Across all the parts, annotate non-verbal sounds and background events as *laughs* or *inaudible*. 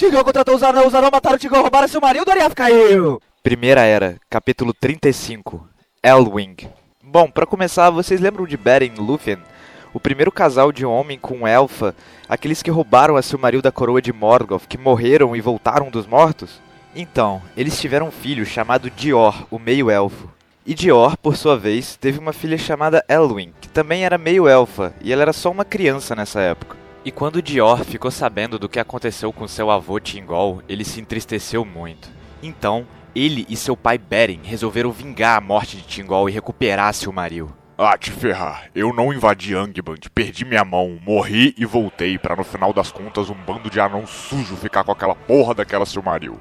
Tigão contratou os anãos, os anãos mataram o Tigão, roubaram seu marido, Doriath caiu! Primeira Era, capítulo 35 Elwing Bom, para começar, vocês lembram de Beren e Lúthien? O primeiro casal de homem com elfa, aqueles que roubaram a Silmaril da coroa de Morgoth, que morreram e voltaram dos mortos? Então, eles tiveram um filho chamado Dior, o meio-elfo. E Dior, por sua vez, teve uma filha chamada Elwing, que também era meio-elfa, e ela era só uma criança nessa época. E quando Dior ficou sabendo do que aconteceu com seu avô Tingol, ele se entristeceu muito. Então, ele e seu pai Beren resolveram vingar a morte de Tingol e recuperar Silmaril. Ah, te ferrar. Eu não invadi Angband, perdi minha mão, morri e voltei para no final das contas um bando de anão sujo ficar com aquela porra daquela Silmaril.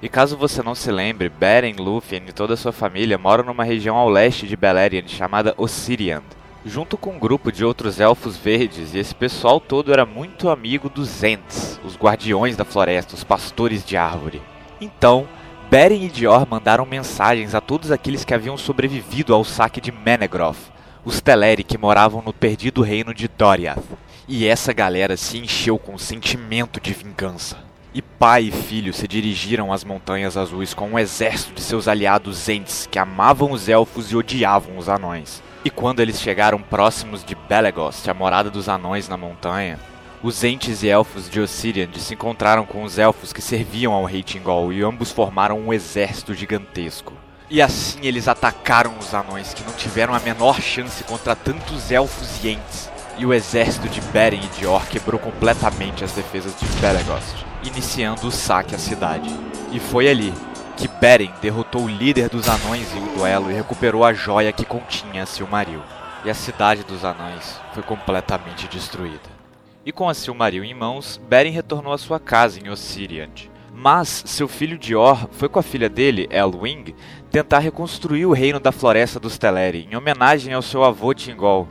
E caso você não se lembre, Beren, Lúthien e toda a sua família moram numa região ao leste de Beleriand chamada Ossiriand, junto com um grupo de outros elfos verdes, e esse pessoal todo era muito amigo dos Ents, os guardiões da floresta, os pastores de árvore. Então, Beren e Dior mandaram mensagens a todos aqueles que haviam sobrevivido ao saque de Menegroth, os Teleri que moravam no perdido reino de Doriath. E essa galera se encheu com um sentimento de vingança. E pai e filho se dirigiram às Montanhas Azuis com um exército de seus aliados Ents, que amavam os elfos e odiavam os anões. E quando eles chegaram próximos de Belegost, a morada dos anões na montanha, os Ents e elfos de Ossiriand se encontraram com os elfos que serviam ao rei Tingol e ambos formaram um exército gigantesco. E assim eles atacaram os anões, que não tiveram a menor chance contra tantos elfos e Ents. E o exército de Beren e Dior quebrou completamente as defesas de Belegost iniciando o saque à cidade. E foi ali que Beren derrotou o líder dos anões em um duelo e recuperou a joia que continha Silmaril. E a cidade dos anões foi completamente destruída. E com a Silmaril em mãos, Beren retornou à sua casa em Ossiriand. Mas seu filho Dior foi com a filha dele, Elwing, tentar reconstruir o reino da Floresta dos Teleri, em homenagem ao seu avô Tingol.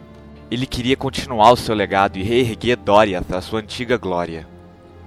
Ele queria continuar o seu legado e reerguer Doriath à sua antiga glória.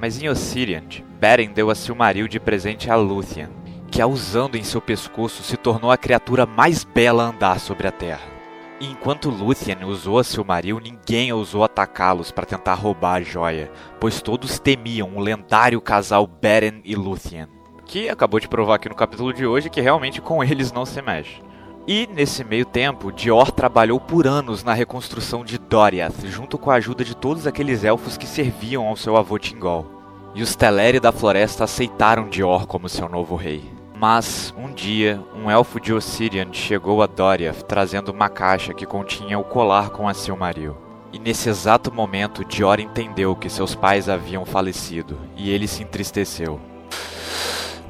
Mas em Ossiriand, Beren deu a Silmaril de presente a Lúthien, que a usando em seu pescoço se tornou a criatura mais bela a andar sobre a terra. E enquanto Lúthien usou a Silmaril, ninguém ousou atacá-los para tentar roubar a joia, pois todos temiam o lendário casal Beren e Lúthien, que acabou de provar aqui no capítulo de hoje que realmente com eles não se mexe. E, nesse meio tempo, Dior trabalhou por anos na reconstrução de Doriath, junto com a ajuda de todos aqueles elfos que serviam ao seu avô Tingol. E os Teleri da floresta aceitaram Dior como seu novo rei. Mas, um dia, um elfo de Ossirian chegou a Doriath trazendo uma caixa que continha o colar com a Silmaril. E nesse exato momento, Dior entendeu que seus pais haviam falecido, e ele se entristeceu.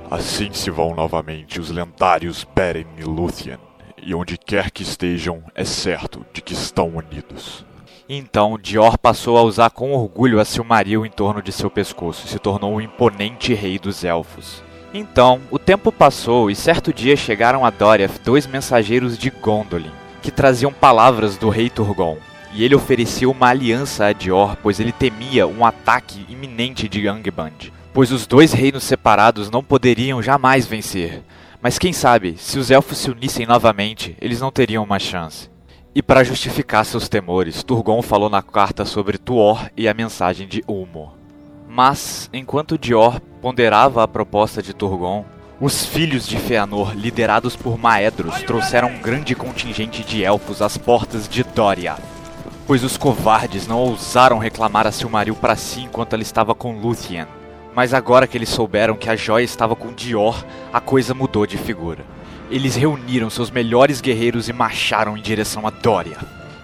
Assim se vão novamente os lendários Beren e Lúthien e onde quer que estejam, é certo de que estão unidos. Então, Dior passou a usar com orgulho a Silmaril em torno de seu pescoço e se tornou o imponente rei dos elfos. Então, o tempo passou e certo dia chegaram a Doriath dois mensageiros de Gondolin, que traziam palavras do rei Turgon. E ele ofereceu uma aliança a Dior, pois ele temia um ataque iminente de Angband, pois os dois reinos separados não poderiam jamais vencer. Mas quem sabe, se os elfos se unissem novamente, eles não teriam uma chance. E para justificar seus temores, Turgon falou na carta sobre Tuor e a mensagem de Ulmo. Mas, enquanto Dior ponderava a proposta de Turgon, os filhos de Feanor, liderados por Maedros, trouxeram um grande contingente de elfos às portas de Doria. Pois os covardes não ousaram reclamar a Silmaril para si enquanto ela estava com Lúthien. Mas agora que eles souberam que a joia estava com Dior, a coisa mudou de figura. Eles reuniram seus melhores guerreiros e marcharam em direção a Dória.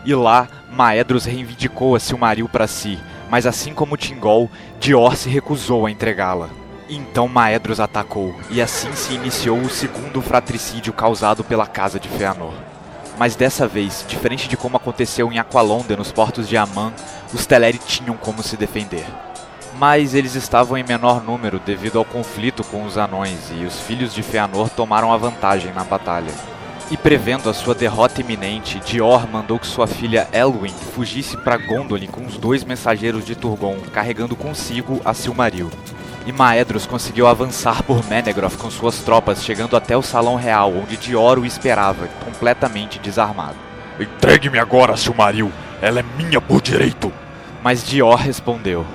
E lá, Maedros reivindicou a Silmaril para si, mas assim como Tingol, Dior se recusou a entregá-la. Então Maedros atacou, e assim se iniciou o segundo fratricídio causado pela casa de Feanor. Mas dessa vez, diferente de como aconteceu em Aqualonde nos portos de Aman, os Teleri tinham como se defender mas eles estavam em menor número devido ao conflito com os anões e os filhos de Feanor tomaram a vantagem na batalha. E prevendo a sua derrota iminente, Dior mandou que sua filha Elwing fugisse para Gondolin com os dois mensageiros de Turgon, carregando consigo a Silmaril. E Maedros conseguiu avançar por Menegroth com suas tropas, chegando até o Salão Real, onde Dior o esperava, completamente desarmado. Entregue-me agora, Silmaril! Ela é minha por direito! Mas Dior respondeu: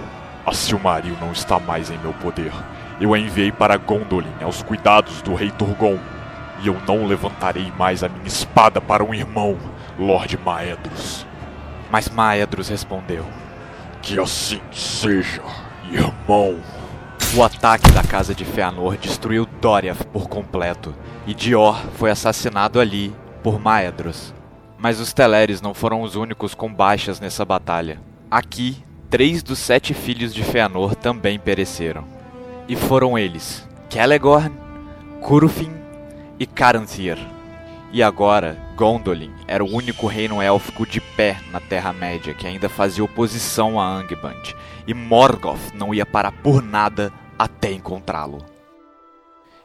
A Silmaril não está mais em meu poder. Eu a enviei para Gondolin, aos cuidados do rei Turgon. E eu não levantarei mais a minha espada para um irmão, Lord Maedros. Mas Maedros respondeu: Que assim seja, irmão. O ataque da casa de Feanor destruiu Doriath por completo, e Dior foi assassinado ali por Maedros. Mas os Teleres não foram os únicos com baixas nessa batalha. Aqui, três dos sete filhos de Feanor também pereceram. E foram eles, Celegorn, Curufin e Caranthir. E agora, Gondolin era o único reino élfico de pé na Terra-média que ainda fazia oposição a Angband, e Morgoth não ia parar por nada até encontrá-lo.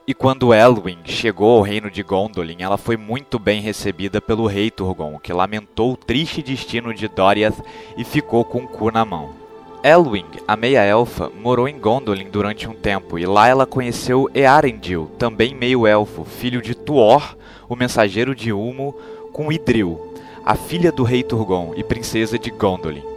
E quando Elwing chegou ao reino de Gondolin, ela foi muito bem recebida pelo rei Turgon, que lamentou o triste destino de Doriath e ficou com o cu na mão. Elwing, a meia-elfa, morou em Gondolin durante um tempo e lá ela conheceu Earendil, também meio-elfo, filho de Tuor, o mensageiro de Ulmo, com Idril, a filha do rei Turgon e princesa de Gondolin.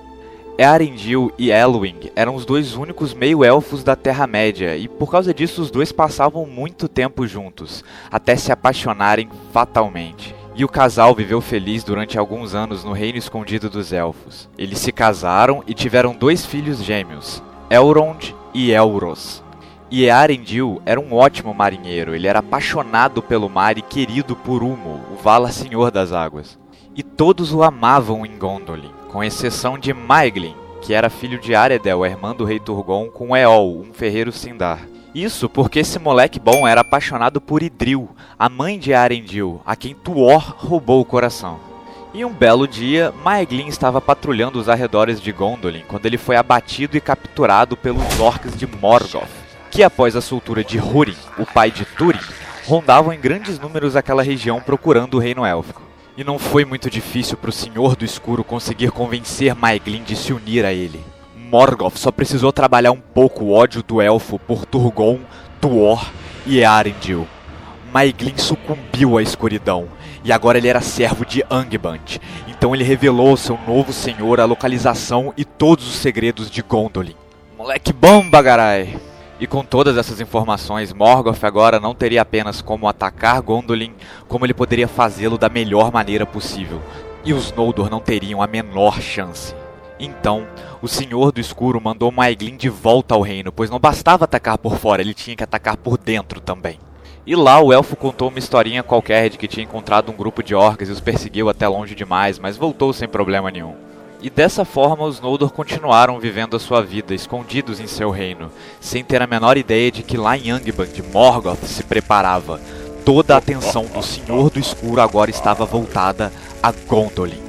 Earendil e Elwing eram os dois únicos meio-elfos da Terra-média, e por causa disso os dois passavam muito tempo juntos, até se apaixonarem fatalmente. E o casal viveu feliz durante alguns anos no Reino Escondido dos Elfos. Eles se casaram e tiveram dois filhos gêmeos, Elrond e Elros. E Earendil era um ótimo marinheiro, ele era apaixonado pelo mar e querido por Ulmo, o Valar Senhor das Águas. E todos o amavam em Gondolin com exceção de Maeglin, que era filho de Aredel, irmã do rei Turgon, com Eol, um ferreiro Sindar. Isso porque esse moleque bom era apaixonado por Idril, a mãe de Arendil, a quem Tuor roubou o coração. E um belo dia, Maeglin estava patrulhando os arredores de Gondolin quando ele foi abatido e capturado pelos orcs de Morgoth, que após a soltura de Húrin, o pai de Túrin, rondavam em grandes números aquela região procurando o reino élfico. E não foi muito difícil para o Senhor do Escuro conseguir convencer Maeglin de se unir a ele. Morgoth só precisou trabalhar um pouco o ódio do elfo por Turgon, Tuor e Earendil. Maeglin sucumbiu à escuridão, e agora ele era servo de Angband. Então ele revelou ao seu novo senhor a localização e todos os segredos de Gondolin. Moleque bom, bagarai! E com todas essas informações, Morgoth agora não teria apenas como atacar Gondolin, como ele poderia fazê-lo da melhor maneira possível. E os Noldor não teriam a menor chance. Então, o Senhor do Escuro mandou Maeglin de volta ao reino, pois não bastava atacar por fora, ele tinha que atacar por dentro também. E lá o elfo contou uma historinha qualquer de que tinha encontrado um grupo de orcs e os perseguiu até longe demais, mas voltou sem problema nenhum. E dessa forma os Noldor continuaram vivendo a sua vida, escondidos em seu reino, sem ter a menor ideia de que lá em Angband Morgoth se preparava. Toda a atenção do Senhor do Escuro agora estava voltada a Gondolin.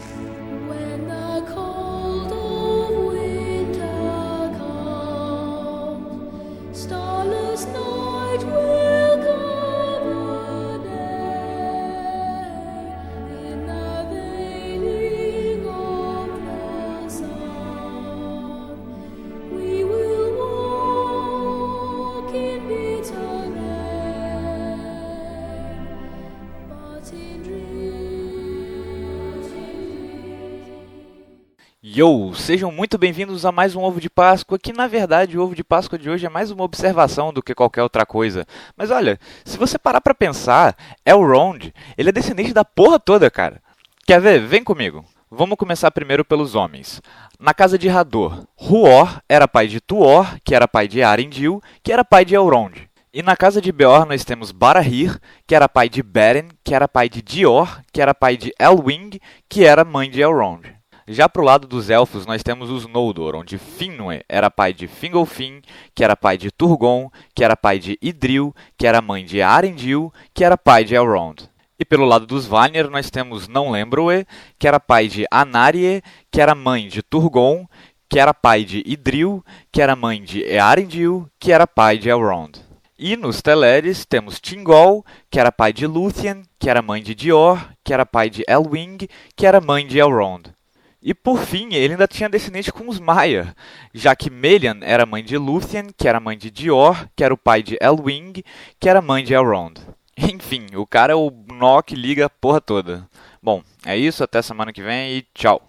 Yo, sejam muito bem-vindos a mais um Ovo de Páscoa, que na verdade o Ovo de Páscoa de hoje é mais uma observação do que qualquer outra coisa. Mas olha, se você parar pra pensar, Elrond, ele é descendente da porra toda, cara. Quer ver? Vem comigo. Vamos começar primeiro pelos homens. Na casa de Hador, Huor era pai de Tuor, que era pai de Arendil, que era pai de Elrond. E na casa de Beor nós temos Barahir, que era pai de Beren, que era pai de Dior, que era pai de Elwing, que era mãe de Elrond. Já pro lado dos elfos, nós temos os Noldor, onde Finwë era pai de Fingolfin, que era pai de Turgon, que era pai de Idril, que era mãe de Arendil, que era pai de Elrond. E pelo lado dos Vanir, nós temos Não Lembro-e, que era pai de Anarie, que era mãe de Turgon, que era pai de Idril, que era mãe de Earendil, que era pai de Elrond. E nos Teleres temos Tingol, que era pai de Lúthien, que era mãe de Dior, que era pai de Elwing, que era mãe de Elrond. E por fim, ele ainda tinha descendente com os Maia, já que Melian era mãe de Lúthien, que era mãe de Dior, que era o pai de Elwing, que era mãe de Elrond. *laughs* Enfim, o cara é o nó que liga a porra toda. Bom, é isso, até semana que vem e tchau.